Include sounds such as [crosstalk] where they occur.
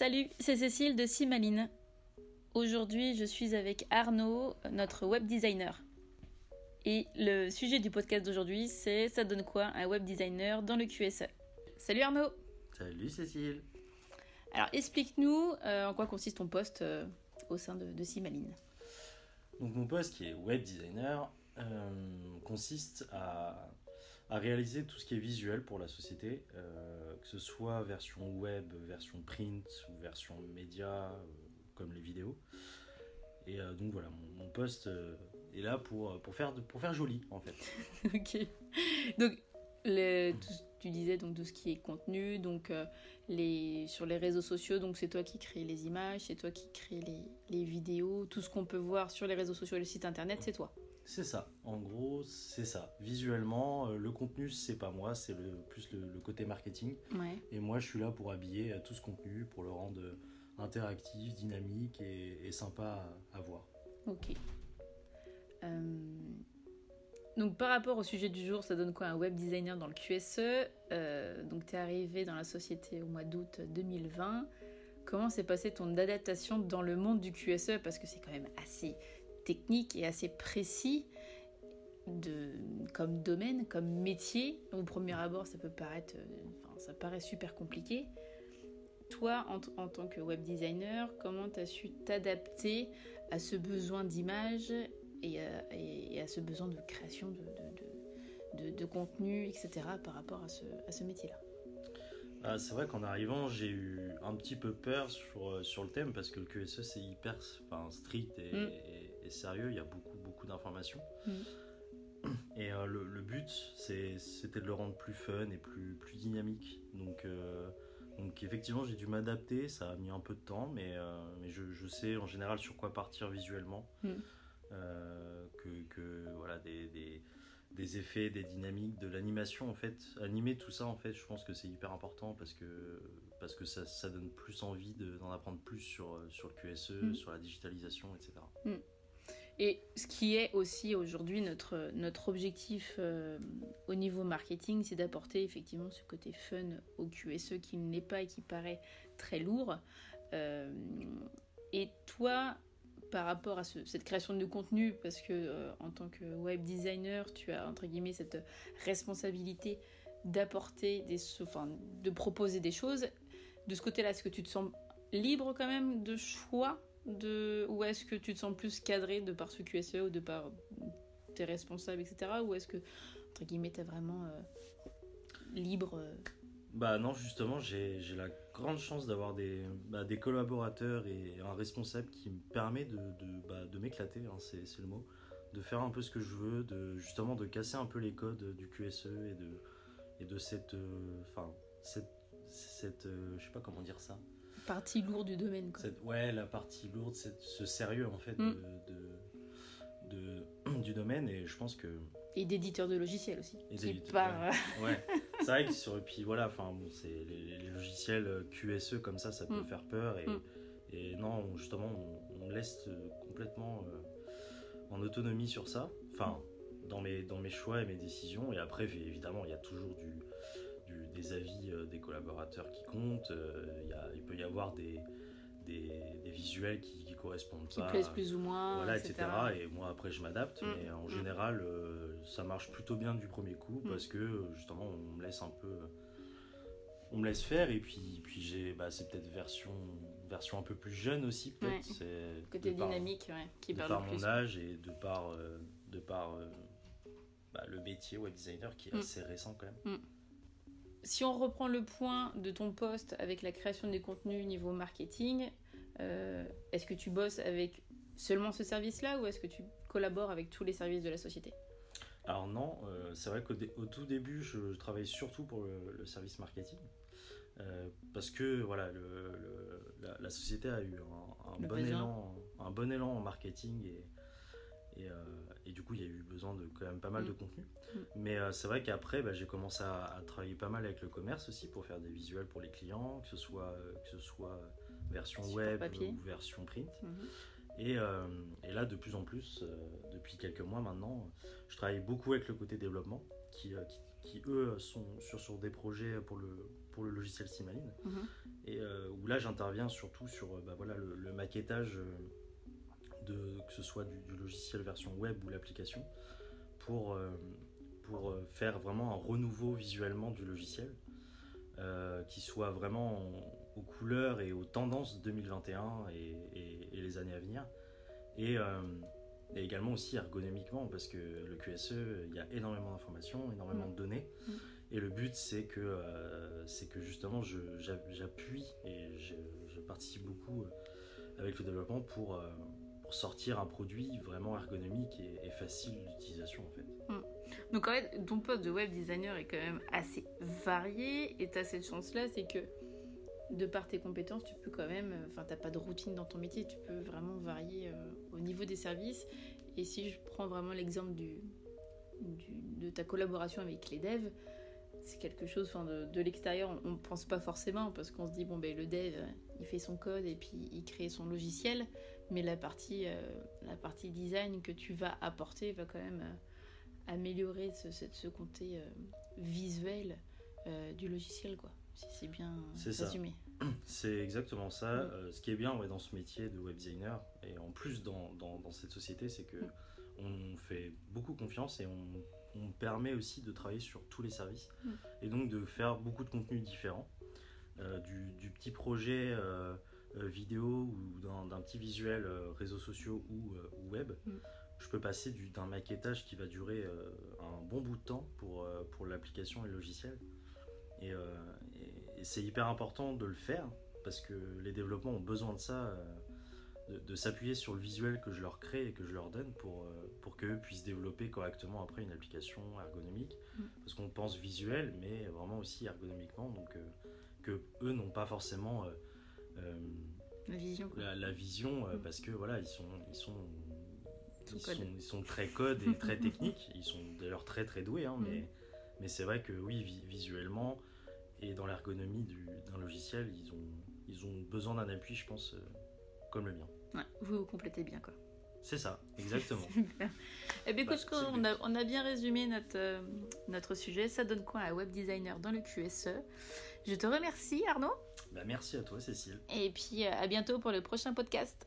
Salut, c'est Cécile de Simaline. Aujourd'hui, je suis avec Arnaud, notre web designer. Et le sujet du podcast d'aujourd'hui, c'est ça donne quoi un web designer dans le QSE Salut Arnaud Salut Cécile Alors explique-nous euh, en quoi consiste ton poste euh, au sein de, de Simaline? Donc mon poste qui est web designer euh, consiste à, à réaliser tout ce qui est visuel pour la société, euh, que ce soit version web, version print ou version média, euh, comme les vidéos. Et euh, donc voilà, mon, poste est là pour, pour, faire, de- pour faire joli en fait. [laughs] ok. Donc, le- tout- tu disais donc tout ce qui est contenu, donc les, sur les réseaux sociaux, donc c'est toi qui crée les images, c'est toi qui crée les, les vidéos, tout ce qu'on peut voir sur les réseaux sociaux et le site internet, c'est toi. C'est ça, en gros c'est ça. Visuellement, euh, le contenu c'est pas moi, c'est le, plus le, le côté marketing. Ouais. Et moi je suis là pour habiller tout ce contenu, pour le rendre euh, interactif, dynamique et, et sympa à- à voir. Ok. Euh, Donc par rapport au sujet du jour, ça donne quoi? Un web designer dans le QSE Euh, Donc tu es arrivé dans la société au mois d'août 2020. Comment s'est passée ton adaptation dans le monde du QSE Parce que c'est quand même assez technique et assez précis de, comme domaine, comme métier. Au premier abord, ça peut paraître, euh, enfin, ça paraît super compliqué. Toi, en, en tant que web designer, comment tu as su t'adapter à ce besoin d'image et, à- et- et à ce besoin de création de, de, de, de- de contenu, etc. par rapport à ce, à ce métier-là? Ah, c'est vrai qu'en arrivant, j'ai eu un petit peu peur sur, euh, sur le thème parce que le QSE c'est hyper enfin, strict et, Mm. Et- sérieux, il y a beaucoup, beaucoup d'informations. Mm. Et euh, le, le but c'était de le rendre plus fun et plus, plus dynamique. Donc, euh, donc effectivement, j'ai dû m'adapter, ça a mis un peu de temps, mais, euh, mais je, je sais en général sur quoi partir visuellement. Mm. Que, que voilà, des, des, des effets, des dynamiques, de l'animation en fait. Animer tout ça en fait, je pense que c'est hyper important parce que, parce que ça, ça donne plus envie de- d'en apprendre plus sur, sur le QSE, Mm. sur la digitalisation, etc. Et ce qui est aussi aujourd'hui notre, notre objectif euh, au niveau marketing, c'est d'apporter effectivement ce côté fun au QSE qui ne l'est pas et qui paraît très lourd. Euh, et toi, par rapport à ce- cette création de contenu, parce que euh, en tant que web designer, tu as entre guillemets cette responsabilité d'apporter des, enfin, de proposer des choses. De ce côté-là, est-ce que tu te sens libre quand même de choix? Ou est-ce que tu te sens plus cadré de par ce QSE ou de par tes responsables, etc. Ou est-ce que, entre guillemets, t'es vraiment euh, libre euh, Bah non, justement, j'ai la grande chance d'avoir des, bah, des collaborateurs et un responsable qui me permet de, de, bah, de m'éclater, hein, c'est le mot, de faire un peu ce que je veux, de, justement de casser un peu les codes du QSE et de, et de cette... euh, Enfin, cette... cette je sais pas comment dire ça. Partie lourde du domaine quoi. Cette, ouais, la partie lourde, cette- ce sérieux en fait Mm. de, de, de- [clears throat] du domaine et je pense que Et d'éditeur de logiciels aussi. Et qui part, [laughs] ouais, c'est vrai que sur et puis voilà, enfin bon, c'est les, les logiciels euh, QSE comme ça, ça peut Mm. faire peur et, Mm. et non, on- justement, on, laisse euh, complètement euh, en autonomie sur ça. Enfin, dans mes dans mes choix et mes décisions et après évidemment, il y a toujours du- des avis euh, des collaborateurs qui comptent. euh, il y a, il peut y avoir des des, des visuels qui, qui correspondent qui pas plaisent plus ou moins, voilà, etc. etc. Et moi, après, je m'adapte, Mm, mais en mm. général, euh, ça marche plutôt bien du premier coup Mm. parce que justement, on me laisse un peu. On me laisse faire, et puis, puis j'ai, bah, c'est peut-être version, version un peu plus jeune aussi, peut-être. Ouais. C'est Côté par- dynamique, ouais, qui de par mon âge et de par, euh, de par euh, bah, le métier web designer qui est assez récent quand même. Si on reprend le point de ton poste avec la création des contenus niveau marketing, euh, est-ce que tu bosses avec seulement ce service-là ou est-ce que tu collabores avec tous les services de la société? Alors non, euh, c'est vrai qu'au dé- au tout début, je, je travaillais surtout pour le, le service marketing. Euh, parce que voilà, le, le- la, la société a eu un, bon besoin. élan, un bon élan en marketing et, et, euh, et du coup il y a eu besoin de quand même pas mal Mm. de contenu. Mm. Mais euh, c'est vrai qu'après bah, j'ai commencé à, à travailler pas mal avec le commerce aussi pour faire des visuels pour les clients, que ce soit, que ce soit version Support web papier. ou version print. Mhm. Et, euh, et là, de plus en plus, euh, depuis quelques mois maintenant, je travaille beaucoup avec le côté développement, qui, euh, qui, qui eux sont sur, sur des projets pour le, pour le logiciel Simaline. Mhm. Et euh, où là j'interviens surtout sur euh, bah, voilà, le, le maquettage euh, de, que ce soit du, du logiciel version web ou l'application pour, euh, pour euh, faire vraiment un renouveau visuellement du logiciel euh, qui soit vraiment en- aux couleurs et aux tendances 2021 et, et- et les années à venir. Et, euh, et également aussi ergonomiquement parce que le QSE, il y a énormément d'informations, énormément de données. Mm. Et le but, c'est que, euh, c'est que justement, je- j'appuie et je, je participe beaucoup avec le développement pour, sortir un produit vraiment ergonomique et, facile d'utilisation en fait. Donc en fait, ton poste de web designer est quand même assez varié et tu as cette chance-là, c'est que de par tes compétences, tu peux quand même, euh, enfin t'as pas de routine dans ton métier, tu peux vraiment varier euh, au niveau des services. Et si je prends vraiment l'exemple du- de ta collaboration avec les devs, c'est quelque chose, enfin de, de l'extérieur, on ne pense pas forcément parce qu'on se dit bon ben le dev, il fait son code et puis il crée son logiciel, mais la partie, euh, la partie design que tu vas apporter va quand même euh, améliorer ce, ce, ce côté euh, visuel du logiciel, quoi. Si c'est bien résumé. [clears throat] C'est exactement ça. Ce qui est bien ouais, dans ce métier de web designer, et en plus dans, dans, dans cette société, c'est que. On fait beaucoup confiance et on, on permet aussi de travailler sur tous les services Mm. et donc de faire beaucoup de contenus différents. Euh, du, du petit projet euh, euh, vidéo ou d'un petit visuel réseaux sociaux ou, ou web. Mm. Je peux passer du- d'un maquettage qui va durer un bon bout de temps pour, pour l'application et le logiciel. Et, et- et c'est hyper important de le faire parce que les développements ont besoin de ça, de, de s'appuyer sur le visuel que je leur crée et que je leur donne pour, euh, pour qu'eux puissent développer correctement après une application ergonomique. Mm. Parce qu'on pense visuel, mais vraiment aussi ergonomiquement, donc euh, que eux n'ont pas forcément euh, La vision, la, la vision Mm. parce que voilà, ils sont, ils sont, Son ils sont, ils sont très code et très [laughs] techniques. Ils sont d'ailleurs très très doués, hein, mais, Mm. mais c'est vrai que oui, vi- visuellement et dans l'ergonomie du- d'un logiciel, ils ont, ils ont besoin d'un appui, je pense, comme le mien. Ouais, vous vous complétez bien, quoi. C'est ça, exactement. [laughs] Super. Eh bien, Bah, écoute, on, a, but. on a bien résumé notre, euh, notre sujet. Ça donne quoi à web designer dans le QSE Je te remercie, Arnaud. Bah, merci à toi, Cécile. Et puis, euh, à bientôt pour le prochain podcast.